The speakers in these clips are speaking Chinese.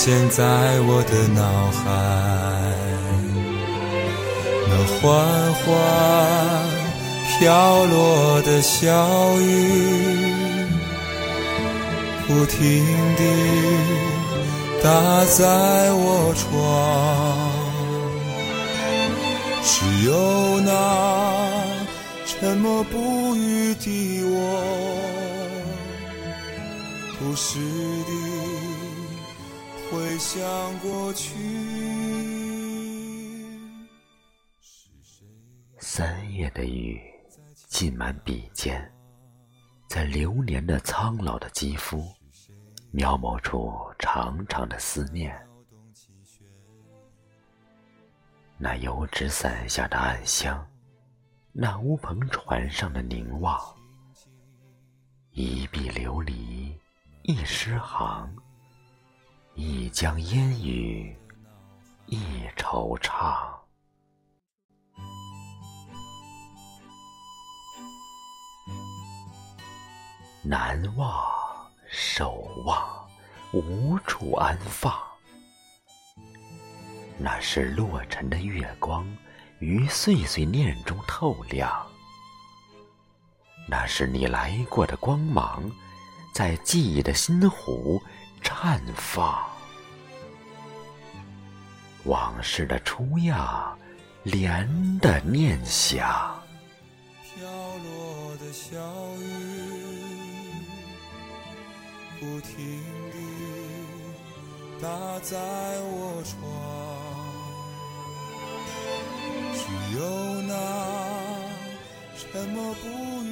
现在我的脑海，那缓缓飘落的小雨，不停地打在我窗，只有那沉默不语的我。不时地回想过去。三月的雨浸满笔尖，在流年的苍老的肌肤，描摹出长长的思念。那油纸伞下的暗香，那乌篷船上的凝望，一碧琉璃。一诗行，一江烟雨，一惆怅。难忘，守望，无处安放。那是落尘的月光，于碎碎念中透亮。那是你来过的光芒。在记忆的心湖绽放，往事的初样，莲的念想。飘落的小雨，不停地打在我窗，只有那沉默不语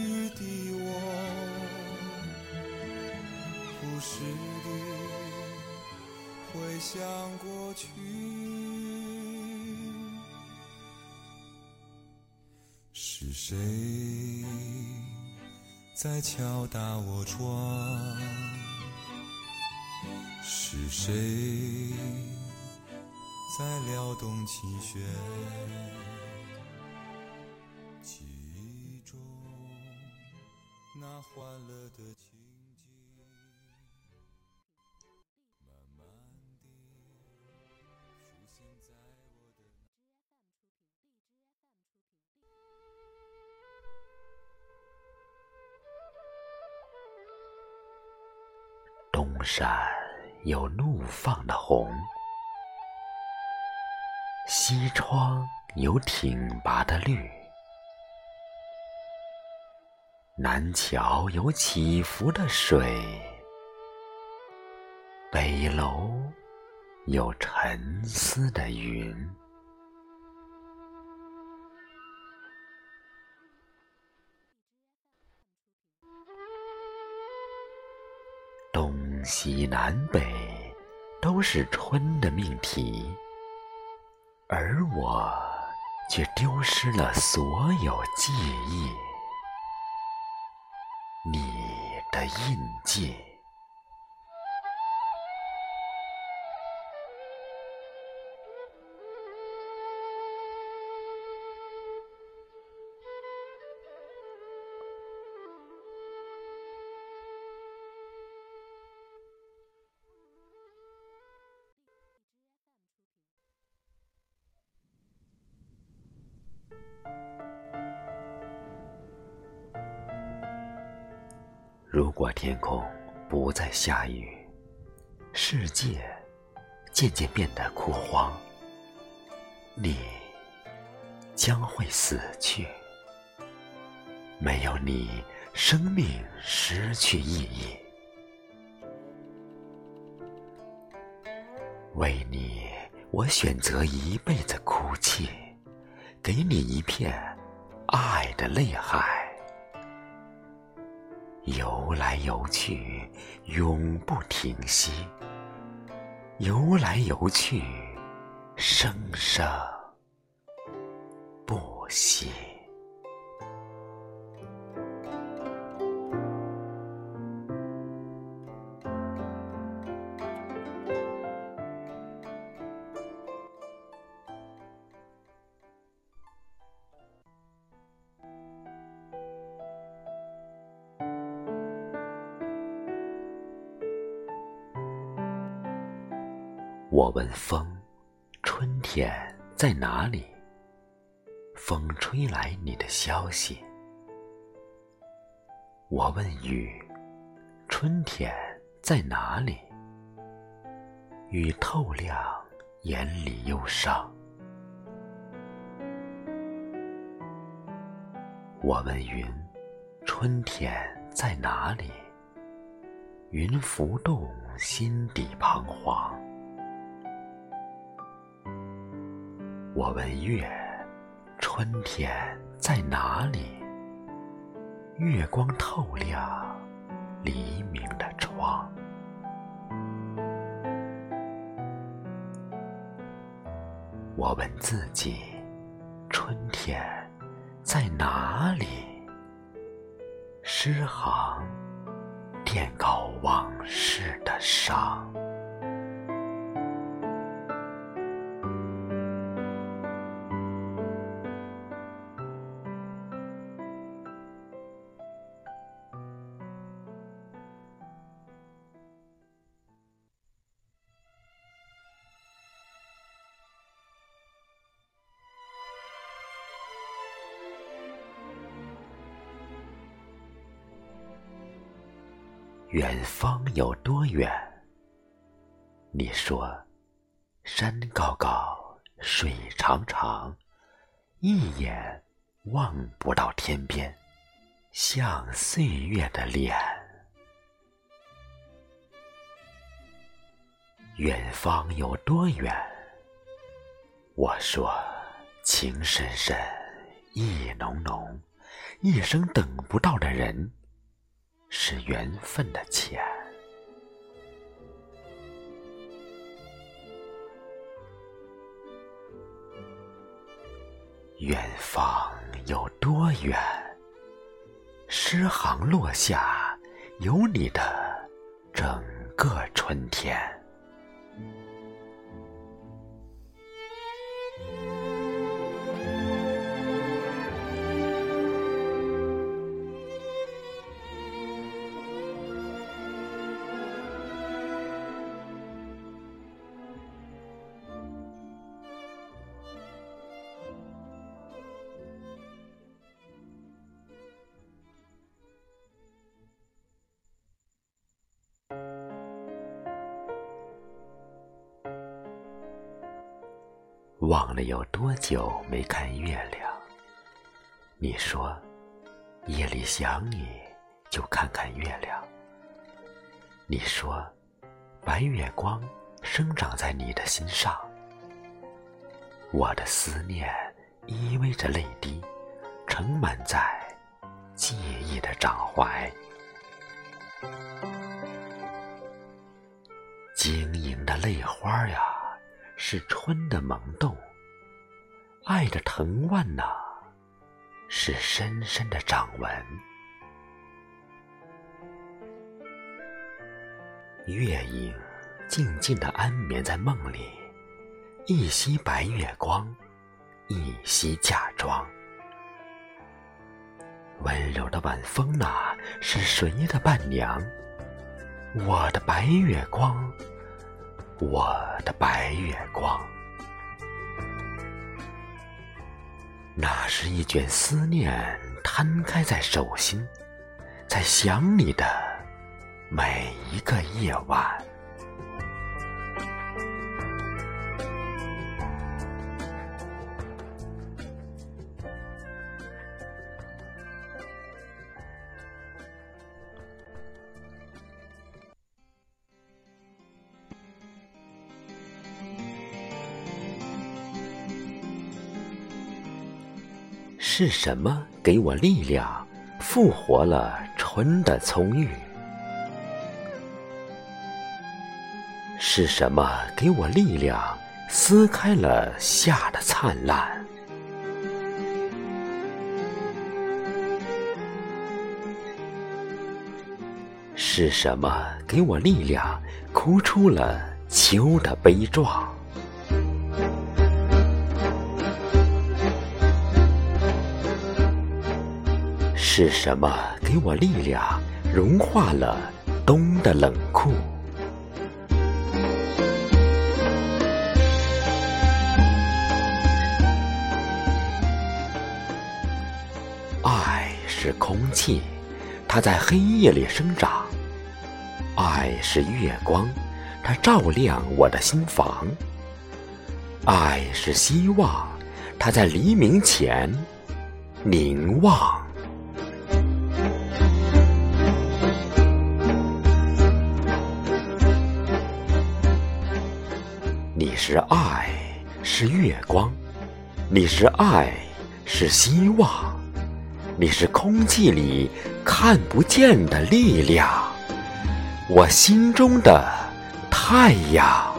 不时地回想过去，是谁在敲打我窗？是谁在撩动琴弦？记忆中那欢乐的山有怒放的红，西窗有挺拔的绿，南桥有起伏的水，北楼有沉思的云。西南北都是春的命题，而我却丢失了所有记忆，你的印记。如果天空不再下雨，世界渐渐变得枯黄，你将会死去。没有你，生命失去意义。为你，我选择一辈子哭泣，给你一片爱的泪海。游来游去，永不停息；游来游去，生生不息。我问风：“春天在哪里？”风吹来你的消息。我问雨：“春天在哪里？”雨透亮眼里忧伤。我问云：“春天在哪里？”云浮动心底彷徨。我问月：“春天在哪里？”月光透亮黎明的窗。我问自己：“春天在哪里？”诗行垫高往事的伤。远方有多远？你说，山高高，水长长，一眼望不到天边，像岁月的脸。远方有多远？我说，情深深，意浓浓，一生等不到的人。是缘分的浅。远方有多远？诗行落下，有你的整个春天。忘了有多久没看月亮。你说，夜里想你就看看月亮。你说，白月光生长在你的心上。我的思念依偎着泪滴，盛满在记忆的掌怀。晶莹的泪花呀！是春的萌动，爱的藤蔓呐，是深深的掌纹。月影静静的安眠在梦里，一袭白月光，一袭嫁妆。温柔的晚风呐，是谁的伴娘？我的白月光。我的白月光，那是一卷思念摊开在手心，在想你的每一个夜晚。是什么给我力量，复活了春的葱郁？是什么给我力量，撕开了夏的灿烂？是什么给我力量，哭出了秋的悲壮？是什么给我力量，融化了冬的冷酷？爱是空气，它在黑夜里生长；爱是月光，它照亮我的心房；爱是希望，它在黎明前凝望。你是爱，是月光；你是爱，是希望；你是空气里看不见的力量，我心中的太阳。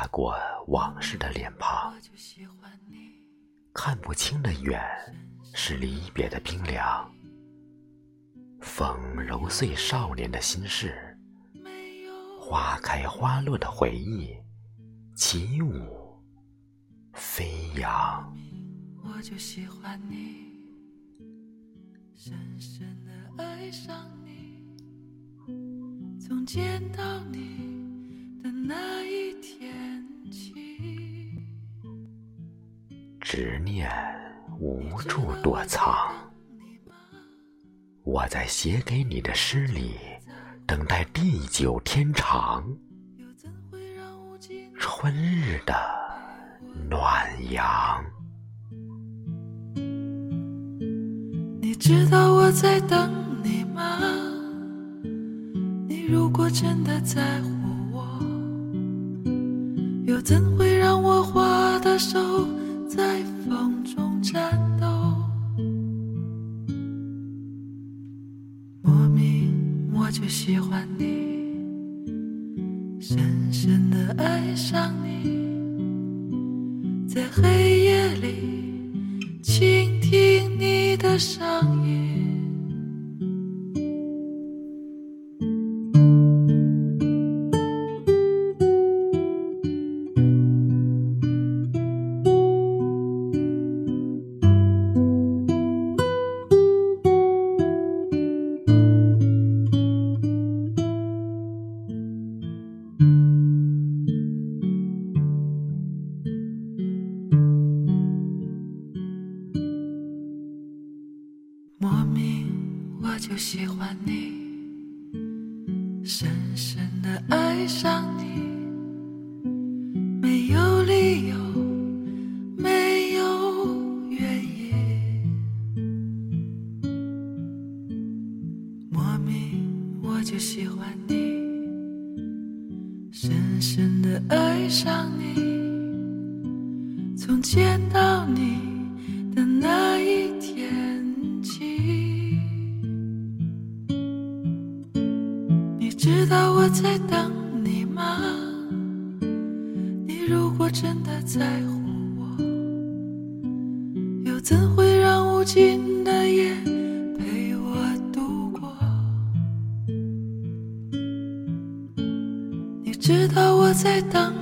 划过往事的脸庞，看不清的远是离别的冰凉。风揉碎少年的心事，花开花落的回忆，起舞飞扬。我就喜欢你，深深的爱上你，从见到你的那一天执念无处躲藏，我在写给你的诗里等待地久天长，春日的暖阳。你知道我在等你吗？你如果真的在乎我，又怎会让我花的手在风中颤抖？莫名我就喜欢你，深深的爱上你，在黑夜里倾听你的声音。如果真的在乎我，又怎会让无尽的夜陪我度过？你知道我在等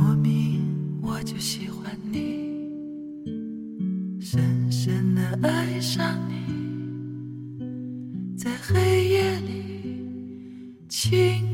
莫名，我就喜欢你，深深的爱上你，在黑夜里轻。